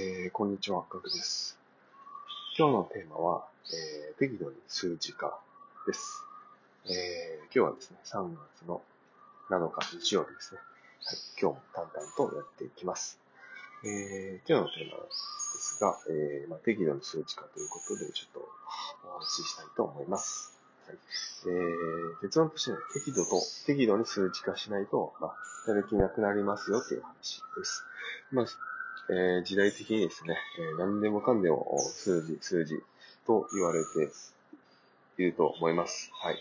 えー、こんにちは、ガクです。今日のテーマは、えー、適度に数字化です。えー、今日はですね、3月の7日日曜日ですね。はい、今日も淡々とやっていきます。えー、今日のテーマですが、えーまあ、適度に数値化ということで、ちょっとお話ししたいと思います。はいえー、結論としてね、適度と、適度に数値化しないと、まあ、やる気なくなりますよという話です。まあ、えー、時代的にですね、えー、何でもかんでも数字、数字と言われていると思います。はい。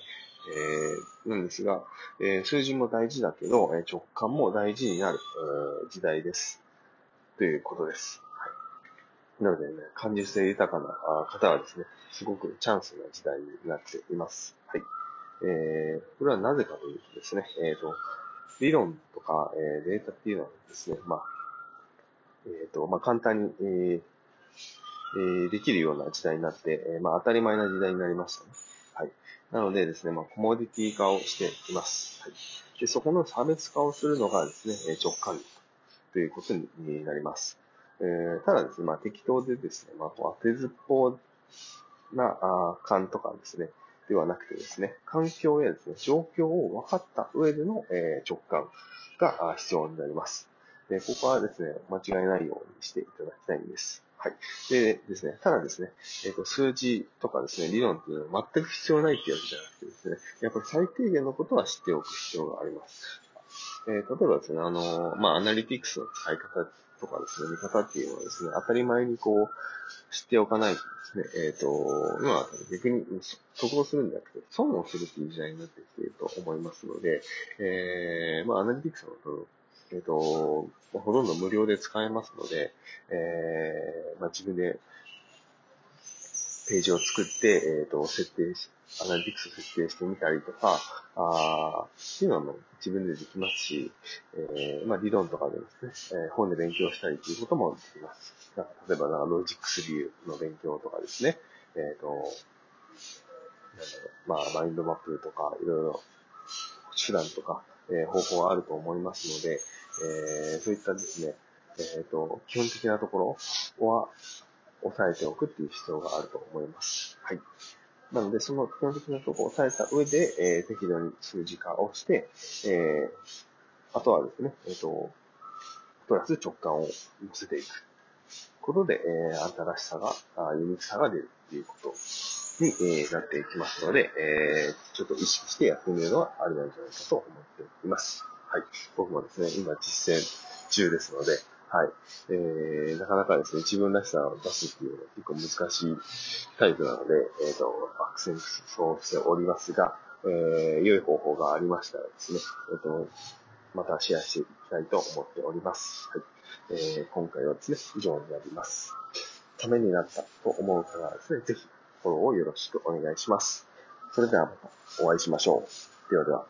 えー、なんですが、えー、数字も大事だけど、え直感も大事になる、え、時代です。ということです。はい。なのでね、感受性豊かな方はですね、すごくチャンスな時代になっています。はい。えー、これはなぜかというとですね、えっ、と、理論とか、え、データっていうのはですね、まあ、えっ、ー、と、まあ、簡単に、えーえー、できるような時代になって、えー、まあ、当たり前な時代になりましたね。はい。なのでですね、まあ、コモディティ化をしています。はい。で、そこの差別化をするのがですね、直感ということになります。えー、ただですね、まあ、適当でですね、まあ、当てずっぽうなあ感とかですね、ではなくてですね、環境やですね、状況を分かった上での、え、直感が必要になります。で、ここはですね、間違いないようにしていただきたいんです。はい。でですね、ただですね、えっ、ー、と、数字とかですね、理論っていうのは全く必要ないっていうわけじゃなくてですね、やっぱり最低限のことは知っておく必要があります。えー、例えばですね、あの、まあ、アナリティクスの使い方とかですね、見方っていうのはですね、当たり前にこう、知っておかないとですね、えっ、ー、と、まあ、逆に得をするんじゃなくて、損をするっていう時代になってきていると思いますので、えー、まあ、アナリティクスのえっ、ー、と、ほとんど無料で使えますので、えー、まあ、自分でページを作って、えっ、ー、と、設定し、アナリティクス設定してみたりとか、あっていうのはもう自分でできますし、えー、まあ、理論とかでですね、えー、本で勉強したりということもできます。なんか例えば、ロジックスビューの勉強とかですね、えっ、ー、と、まあ、マインドマップとか、いろいろ手段とか、えー、方法があると思いますので、えー、そういったですね、えっ、ー、と、基本的なところは押さえておくっていう必要があると思います。はい。なので、その基本的なところを押さえた上で、えー、適度に数字化をして、えー、あとはですね、えっ、ー、と、プラス直感を乗せていくことで、えー、新しさが、ユニークさが出るっていうことに、えー、なっていきますので、えー、ちょっと意識してやってみるのはありなんじゃないかと思っています。はい。僕もですね、今実践中ですので、はい。えー、なかなかですね、自分らしさを出すっていうのは結構難しいタイプなので、えっ、ー、と、悪戦苦闘しておりますが、えー、良い方法がありましたらですね、えっ、ー、と、またシェアしていきたいと思っております。はい。えー、今回はですね、以上になります。ためになったと思う方はですね、ぜひフォローをよろしくお願いします。それではまたお会いしましょう。ではでは。